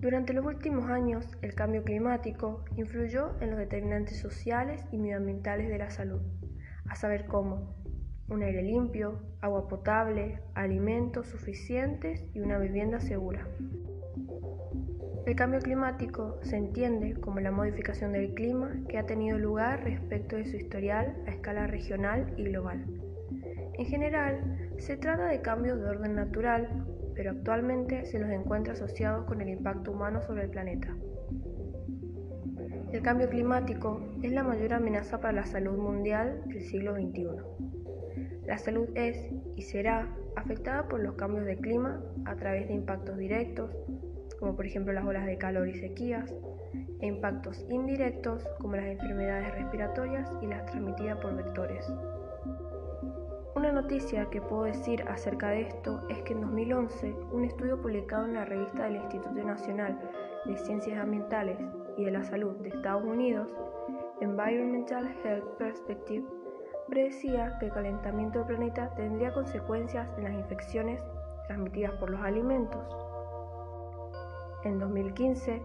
Durante los últimos años, el cambio climático influyó en los determinantes sociales y medioambientales de la salud, a saber cómo un aire limpio, agua potable, alimentos suficientes y una vivienda segura. El cambio climático se entiende como la modificación del clima que ha tenido lugar respecto de su historial a escala regional y global. En general, se trata de cambios de orden natural, pero actualmente se los encuentra asociados con el impacto humano sobre el planeta. El cambio climático es la mayor amenaza para la salud mundial del siglo XXI. La salud es y será afectada por los cambios de clima a través de impactos directos, como por ejemplo las olas de calor y sequías, e impactos indirectos como las enfermedades respiratorias y las transmitidas por vectores. Una noticia que puedo decir acerca de esto es que en 2011 un estudio publicado en la revista del Instituto Nacional de Ciencias Ambientales y de la Salud de Estados Unidos, Environmental Health Perspective, predecía que el calentamiento del planeta tendría consecuencias en las infecciones transmitidas por los alimentos. En 2015,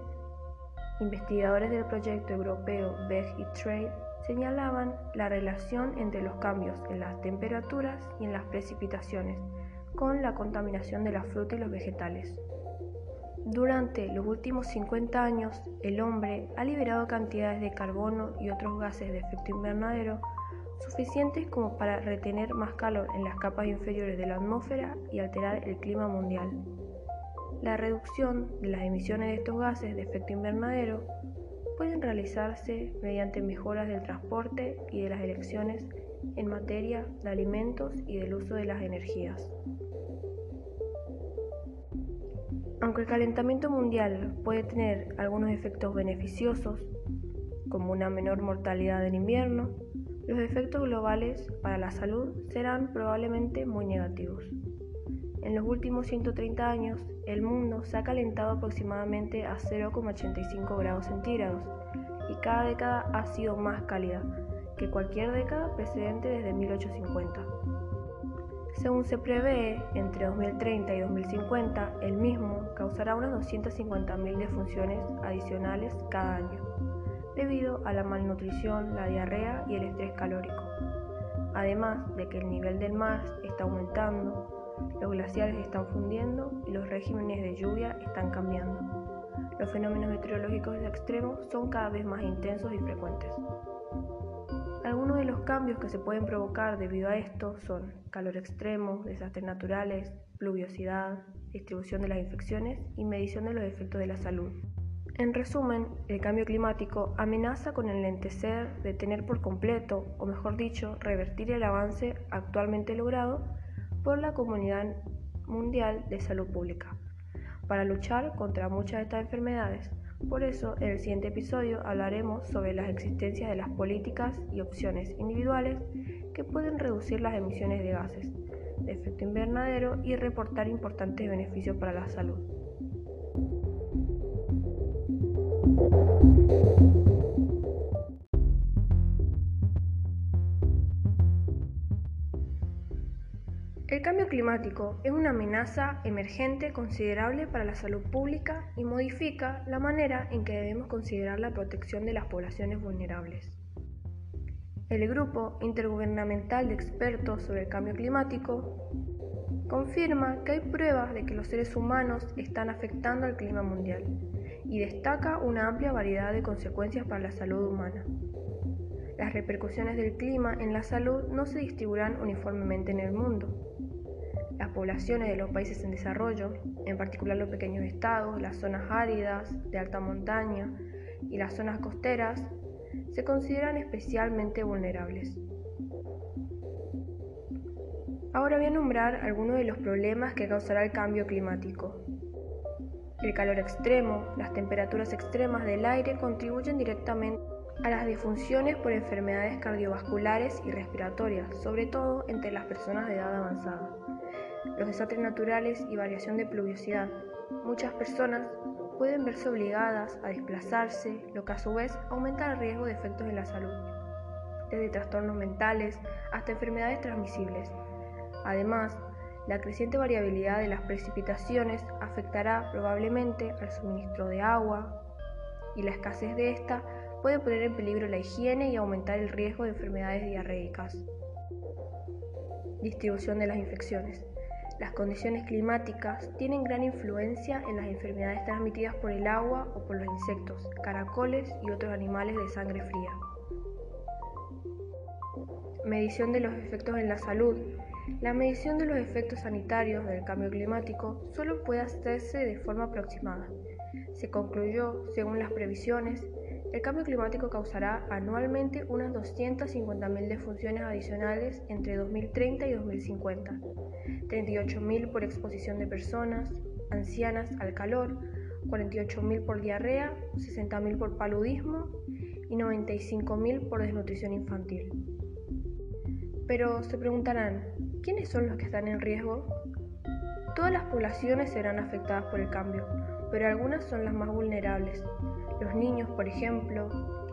investigadores del proyecto europeo Veg y Trade señalaban la relación entre los cambios en las temperaturas y en las precipitaciones con la contaminación de la fruta y los vegetales. Durante los últimos 50 años, el hombre ha liberado cantidades de carbono y otros gases de efecto invernadero suficientes como para retener más calor en las capas inferiores de la atmósfera y alterar el clima mundial. La reducción de las emisiones de estos gases de efecto invernadero pueden realizarse mediante mejoras del transporte y de las elecciones en materia de alimentos y del uso de las energías. Aunque el calentamiento mundial puede tener algunos efectos beneficiosos, como una menor mortalidad en invierno, los efectos globales para la salud serán probablemente muy negativos. En los últimos 130 años, el mundo se ha calentado aproximadamente a 0,85 grados centígrados y cada década ha sido más cálida que cualquier década precedente desde 1850. Según se prevé, entre 2030 y 2050, el mismo causará unas 250.000 defunciones adicionales cada año, debido a la malnutrición, la diarrea y el estrés calórico. Además de que el nivel del mar está aumentando, los glaciares están fundiendo y los regímenes de lluvia están cambiando. Los fenómenos meteorológicos extremos son cada vez más intensos y frecuentes. Algunos de los cambios que se pueden provocar debido a esto son calor extremo, desastres naturales, pluviosidad, distribución de las infecciones y medición de los efectos de la salud. En resumen, el cambio climático amenaza con el lentecer, detener por completo, o mejor dicho, revertir el avance actualmente logrado por la Comunidad Mundial de Salud Pública para luchar contra muchas de estas enfermedades. Por eso, en el siguiente episodio hablaremos sobre las existencias de las políticas y opciones individuales que pueden reducir las emisiones de gases de efecto invernadero y reportar importantes beneficios para la salud. El cambio climático es una amenaza emergente considerable para la salud pública y modifica la manera en que debemos considerar la protección de las poblaciones vulnerables. El Grupo Intergubernamental de Expertos sobre el Cambio Climático confirma que hay pruebas de que los seres humanos están afectando al clima mundial y destaca una amplia variedad de consecuencias para la salud humana. Las repercusiones del clima en la salud no se distribuirán uniformemente en el mundo, las poblaciones de los países en desarrollo, en particular los pequeños estados, las zonas áridas, de alta montaña y las zonas costeras, se consideran especialmente vulnerables. Ahora voy a nombrar algunos de los problemas que causará el cambio climático. El calor extremo, las temperaturas extremas del aire contribuyen directamente a las disfunciones por enfermedades cardiovasculares y respiratorias, sobre todo entre las personas de edad avanzada los desastres naturales y variación de pluviosidad. Muchas personas pueden verse obligadas a desplazarse, lo que a su vez aumenta el riesgo de efectos en la salud, desde trastornos mentales hasta enfermedades transmisibles. Además, La creciente variabilidad de las precipitaciones afectará probablemente al suministro de agua y la escasez de esta puede poner en peligro la higiene y aumentar el riesgo de enfermedades diarreicas. Distribución de las infecciones. Las condiciones climáticas tienen gran influencia en las enfermedades transmitidas por el agua o por los insectos, caracoles y otros animales de sangre fría. Medición de los efectos en la salud. La medición de los efectos sanitarios del cambio climático solo puede hacerse de forma aproximada. Se concluyó, según las previsiones, el cambio climático causará anualmente unas 250.000 defunciones adicionales entre 2030 y 2050, 38.000 por exposición de personas ancianas al calor, 48.000 por diarrea, 60.000 por paludismo y 95.000 por desnutrición infantil. Pero se preguntarán, ¿quiénes son los que están en riesgo? Todas las poblaciones serán afectadas por el cambio, pero algunas son las más vulnerables, los niños, por ejemplo,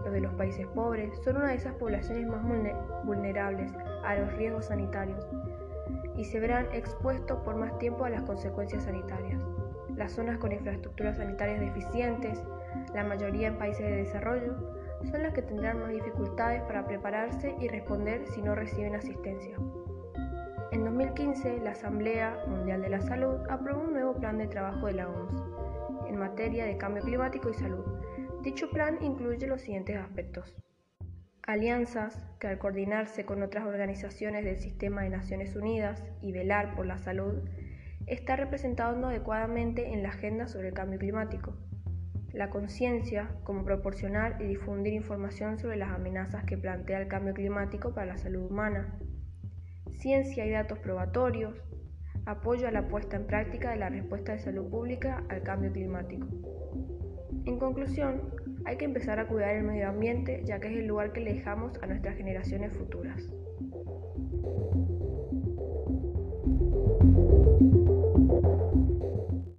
los de los países pobres, son una de esas poblaciones más vulnerables a los riesgos sanitarios y se verán expuestos por más tiempo a las consecuencias sanitarias. Las zonas con infraestructuras sanitarias deficientes, la mayoría en países de desarrollo, son las que tendrán más dificultades para prepararse y responder si no reciben asistencia. En 2015, la Asamblea Mundial de la Salud aprobó un nuevo plan de trabajo de la OMS en materia de cambio climático y salud, Dicho plan incluye los siguientes aspectos. Alianzas que al coordinarse con otras organizaciones del sistema de Naciones Unidas y velar por la salud, está representando adecuadamente en la agenda sobre el cambio climático. La conciencia como proporcionar y difundir información sobre las amenazas que plantea el cambio climático para la salud humana. Ciencia y datos probatorios. Apoyo a la puesta en práctica de la respuesta de salud pública al cambio climático. En conclusión, hay que empezar a cuidar el medio ambiente ya que es el lugar que le dejamos a nuestras generaciones futuras.